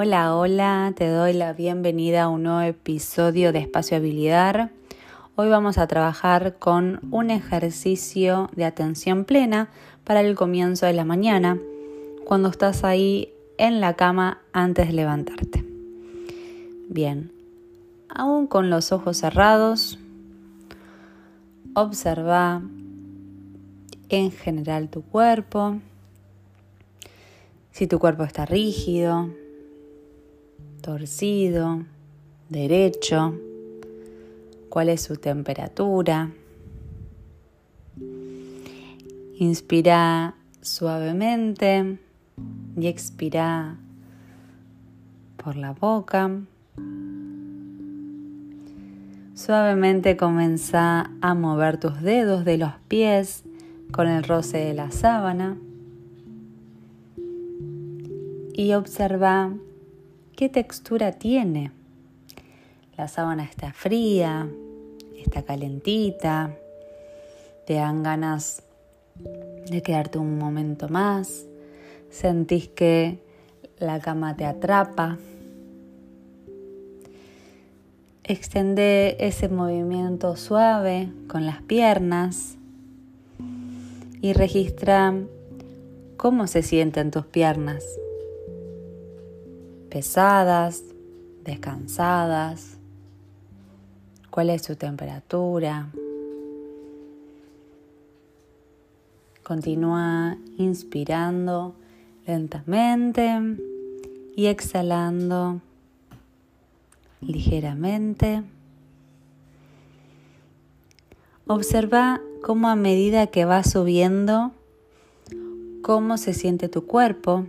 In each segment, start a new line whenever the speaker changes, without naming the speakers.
Hola, hola, te doy la bienvenida a un nuevo episodio de Espacio Habilidad. Hoy vamos a trabajar con un ejercicio de atención plena para el comienzo de la mañana, cuando estás ahí en la cama antes de levantarte. Bien, aún con los ojos cerrados, observa en general tu cuerpo, si tu cuerpo está rígido, torcido, derecho, cuál es su temperatura. Inspira suavemente y expira por la boca. Suavemente comienza a mover tus dedos de los pies con el roce de la sábana y observa qué textura tiene. La sábana está fría, está calentita, te dan ganas de quedarte un momento más, sentís que la cama te atrapa. Extende ese movimiento suave con las piernas y registra cómo se sienten tus piernas pesadas, descansadas, cuál es su temperatura. Continúa inspirando lentamente y exhalando ligeramente. Observa cómo a medida que va subiendo, cómo se siente tu cuerpo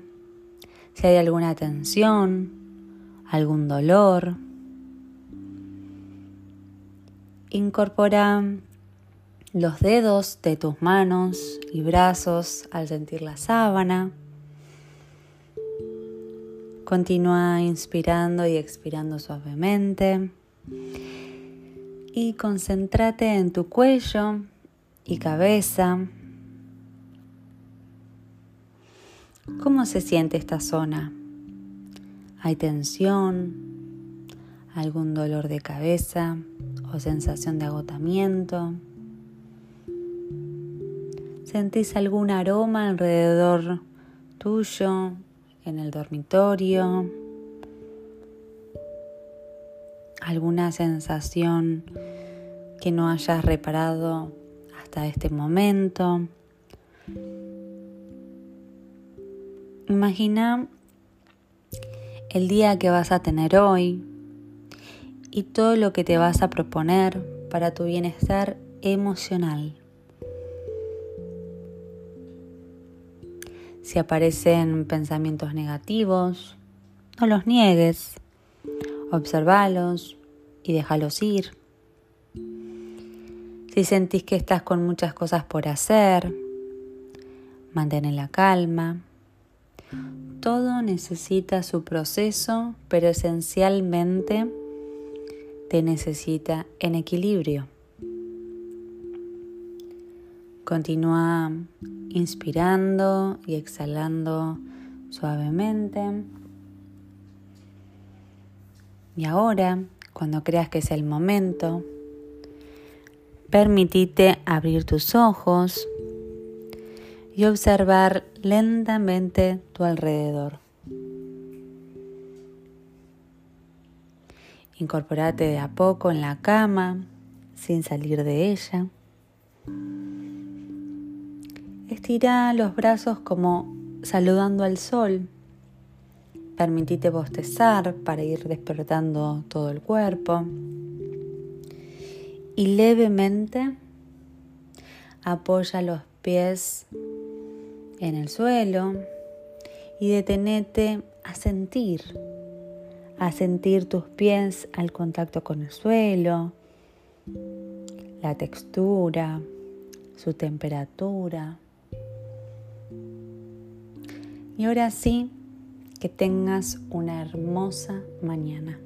si hay alguna tensión, algún dolor. Incorpora los dedos de tus manos y brazos al sentir la sábana. Continúa inspirando y expirando suavemente. Y concéntrate en tu cuello y cabeza. ¿Cómo se siente esta zona? ¿Hay tensión? ¿Algún dolor de cabeza o sensación de agotamiento? ¿Sentís algún aroma alrededor tuyo, en el dormitorio? ¿Alguna sensación que no hayas reparado hasta este momento? Imagina el día que vas a tener hoy y todo lo que te vas a proponer para tu bienestar emocional. Si aparecen pensamientos negativos, no los niegues, observalos y déjalos ir. Si sentís que estás con muchas cosas por hacer, mantén la calma todo necesita su proceso, pero esencialmente te necesita en equilibrio. Continúa inspirando y exhalando suavemente. Y ahora, cuando creas que es el momento, permitite abrir tus ojos y observar lentamente tu alrededor. Incorporate de a poco en la cama sin salir de ella. Estira los brazos como saludando al sol. Permitite bostezar para ir despertando todo el cuerpo. Y levemente apoya los pies en el suelo y detenete a sentir, a sentir tus pies al contacto con el suelo, la textura, su temperatura. Y ahora sí, que tengas una hermosa mañana.